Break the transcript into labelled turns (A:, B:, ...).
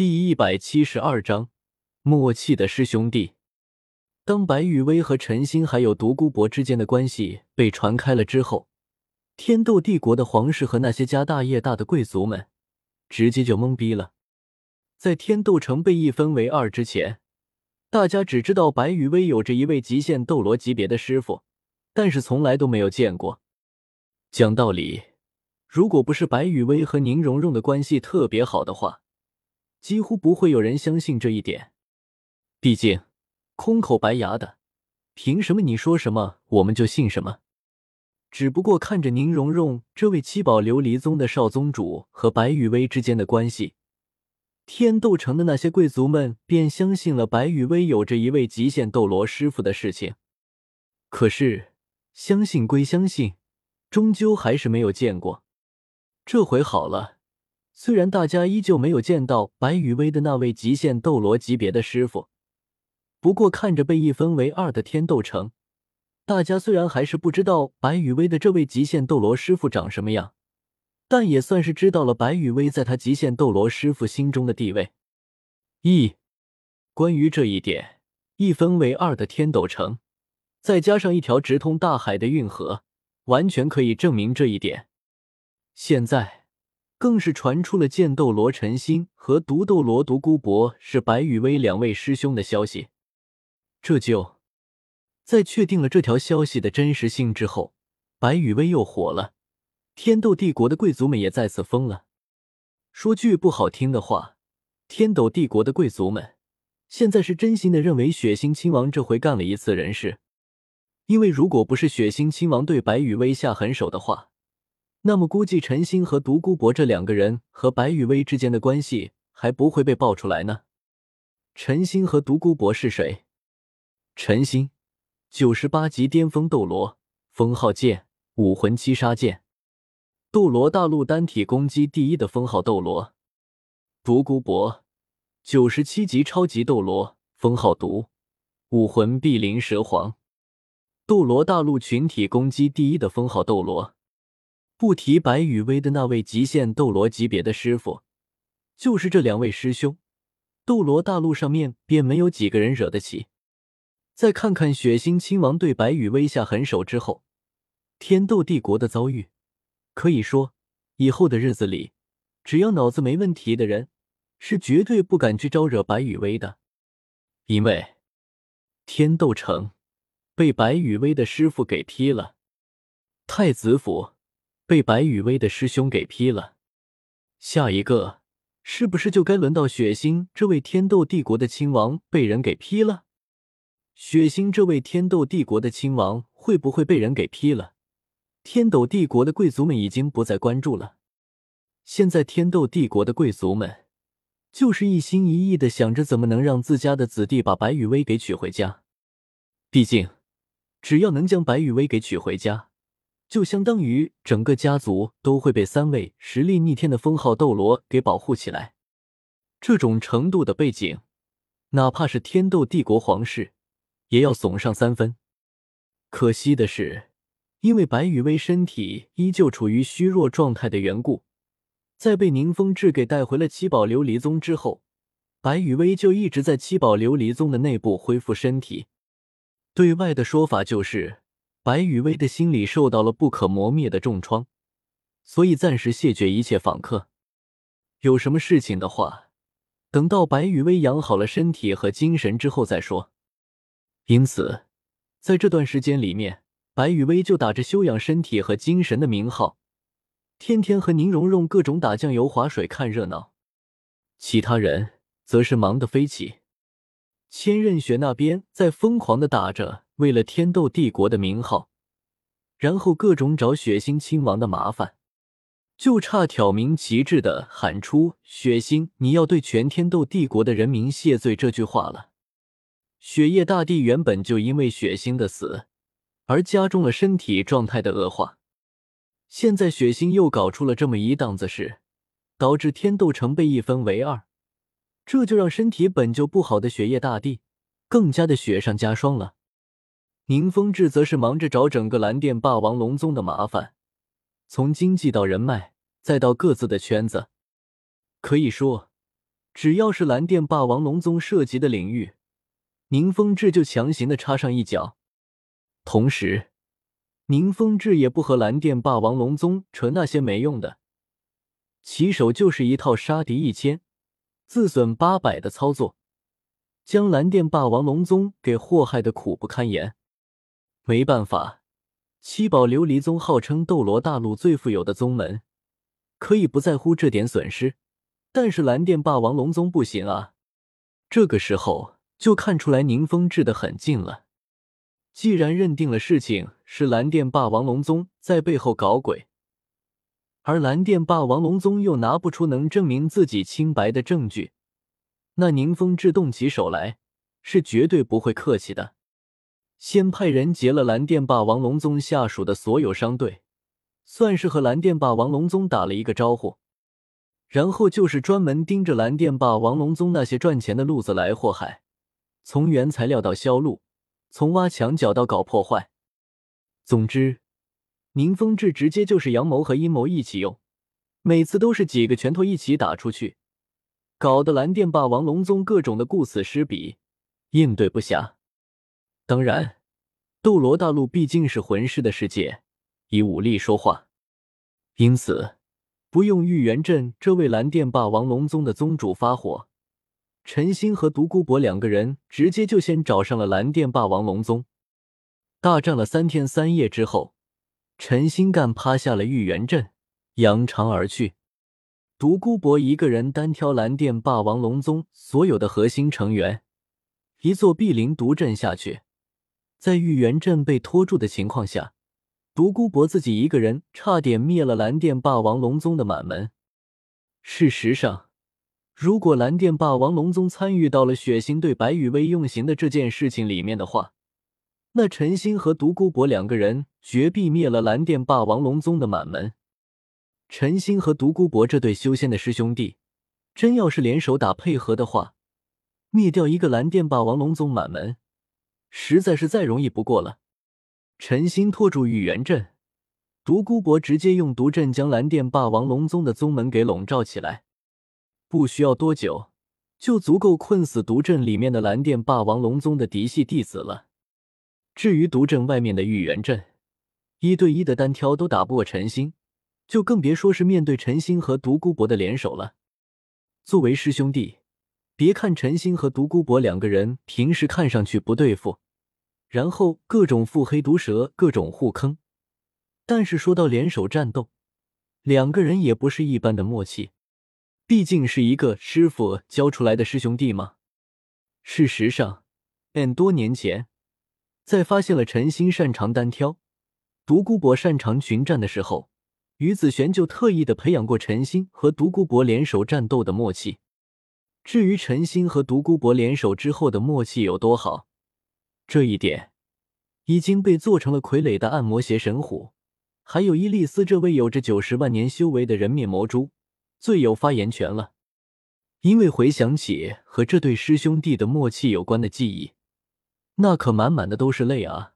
A: 第一百七十二章，默契的师兄弟。当白羽薇和陈星还有独孤博之间的关系被传开了之后，天斗帝国的皇室和那些家大业大的贵族们直接就懵逼了。在天斗城被一分为二之前，大家只知道白羽薇有着一位极限斗罗级别的师傅，但是从来都没有见过。讲道理，如果不是白羽薇和宁荣荣的关系特别好的话，几乎不会有人相信这一点，毕竟空口白牙的，凭什么你说什么我们就信什么？只不过看着宁荣荣这位七宝琉璃宗的少宗主和白羽薇之间的关系，天斗城的那些贵族们便相信了白羽薇有着一位极限斗罗师傅的事情。可是相信归相信，终究还是没有见过。这回好了。虽然大家依旧没有见到白羽薇的那位极限斗罗级别的师傅，不过看着被一分为二的天斗城，大家虽然还是不知道白羽薇的这位极限斗罗师傅长什么样，但也算是知道了白羽薇在他极限斗罗师傅心中的地位。一，关于这一点，一分为二的天斗城，再加上一条直通大海的运河，完全可以证明这一点。现在。更是传出了剑斗罗陈星和毒斗罗独孤博是白羽薇两位师兄的消息。这就在确定了这条消息的真实性之后，白羽薇又火了，天斗帝国的贵族们也再次疯了。说句不好听的话，天斗帝国的贵族们现在是真心的认为血腥亲王这回干了一次人事，因为如果不是血腥亲王对白羽薇下狠手的话。那么，估计陈星和独孤博这两个人和白羽薇之间的关系还不会被爆出来呢。陈星和独孤博是谁？陈星，九十八级巅峰斗罗，封号剑，武魂七杀剑，斗罗大陆单体攻击第一的封号斗罗。独孤博，九十七级超级斗罗，封号毒，武魂碧鳞蛇皇，斗罗大陆群体攻击第一的封号斗罗。不提白羽薇的那位极限斗罗级别的师傅，就是这两位师兄，斗罗大陆上面便没有几个人惹得起。再看看血腥亲王对白羽薇下狠手之后，天斗帝国的遭遇，可以说以后的日子里，只要脑子没问题的人，是绝对不敢去招惹白羽薇的，因为天斗城被白羽薇的师傅给劈了，太子府。被白羽薇的师兄给劈了，下一个是不是就该轮到血腥这位天斗帝国的亲王被人给劈了？血腥这位天斗帝国的亲王会不会被人给劈了？天斗帝国的贵族们已经不再关注了，现在天斗帝国的贵族们就是一心一意的想着怎么能让自家的子弟把白羽薇给娶回家。毕竟，只要能将白羽薇给娶回家。就相当于整个家族都会被三位实力逆天的封号斗罗给保护起来，这种程度的背景，哪怕是天斗帝国皇室也要怂上三分。可惜的是，因为白羽薇身体依旧处于虚弱状态的缘故，在被宁风致给带回了七宝琉璃宗之后，白羽薇就一直在七宝琉璃宗的内部恢复身体。对外的说法就是。白羽薇的心里受到了不可磨灭的重创，所以暂时谢绝一切访客。有什么事情的话，等到白羽薇养好了身体和精神之后再说。因此，在这段时间里面，白羽薇就打着修养身体和精神的名号，天天和宁荣荣各种打酱油、划水、看热闹。其他人则是忙得飞起。千仞雪那边在疯狂的打着。为了天斗帝国的名号，然后各种找血腥亲王的麻烦，就差挑明旗帜的喊出“血腥，你要对全天斗帝国的人民谢罪”这句话了。雪夜大帝原本就因为血腥的死而加重了身体状态的恶化，现在血腥又搞出了这么一档子事，导致天斗城被一分为二，这就让身体本就不好的雪夜大帝更加的雪上加霜了。宁风致则是忙着找整个蓝电霸王龙宗的麻烦，从经济到人脉，再到各自的圈子，可以说只要是蓝电霸王龙宗涉及的领域，宁风致就强行的插上一脚。同时，宁风致也不和蓝电霸王龙宗扯那些没用的，起手就是一套杀敌一千，自损八百的操作，将蓝电霸王龙宗给祸害的苦不堪言。没办法，七宝琉璃宗号称斗罗大陆最富有的宗门，可以不在乎这点损失。但是蓝电霸王龙宗不行啊！这个时候就看出来宁风致的狠劲了。既然认定了事情是蓝电霸王龙宗在背后搞鬼，而蓝电霸王龙宗又拿不出能证明自己清白的证据，那宁风致动起手来是绝对不会客气的。先派人劫了蓝电霸王龙宗下属的所有商队，算是和蓝电霸王龙宗打了一个招呼。然后就是专门盯着蓝电霸王龙宗那些赚钱的路子来祸害，从原材料到销路，从挖墙脚到搞破坏。总之，宁风致直接就是阳谋和阴谋一起用，每次都是几个拳头一起打出去，搞得蓝电霸王龙宗各种的顾此失彼，应对不暇。当然，斗罗大陆毕竟是魂师的世界，以武力说话，因此。不用玉元镇这位蓝电霸王龙宗的宗主发火，陈星和独孤博两个人直接就先找上了蓝电霸王龙宗。大战了三天三夜之后，陈星干趴下了玉元镇，扬长而去。独孤博一个人单挑蓝电霸王龙宗所有的核心成员，一座碧灵毒阵下去，在玉元镇被拖住的情况下。独孤博自己一个人差点灭了蓝电霸王龙宗的满门。事实上，如果蓝电霸王龙宗参与到了血腥对白羽薇用刑的这件事情里面的话，那陈星和独孤博两个人绝必灭了蓝电霸王龙宗的满门。陈星和独孤博这对修仙的师兄弟，真要是联手打配合的话，灭掉一个蓝电霸王龙宗满门，实在是再容易不过了。陈星拖住玉元阵，独孤博直接用毒阵将蓝电霸王龙宗的宗门给笼罩起来，不需要多久，就足够困死毒阵里面的蓝电霸王龙宗的嫡系弟子了。至于毒阵外面的玉元镇，一对一的单挑都打不过陈星，就更别说是面对陈星和独孤博的联手了。作为师兄弟，别看陈星和独孤博两个人平时看上去不对付。然后各种腹黑毒舌，各种互坑，但是说到联手战斗，两个人也不是一般的默契，毕竟是一个师傅教出来的师兄弟嘛。事实上，n 多年前，在发现了陈星擅长单挑，独孤博擅长群战的时候，于子璇就特意的培养过陈星和独孤博联手战斗的默契。至于陈星和独孤博联手之后的默契有多好？这一点已经被做成了傀儡的暗魔邪神虎，还有伊利斯这位有着九十万年修为的人面魔蛛最有发言权了。因为回想起和这对师兄弟的默契有关的记忆，那可满满的都是泪啊！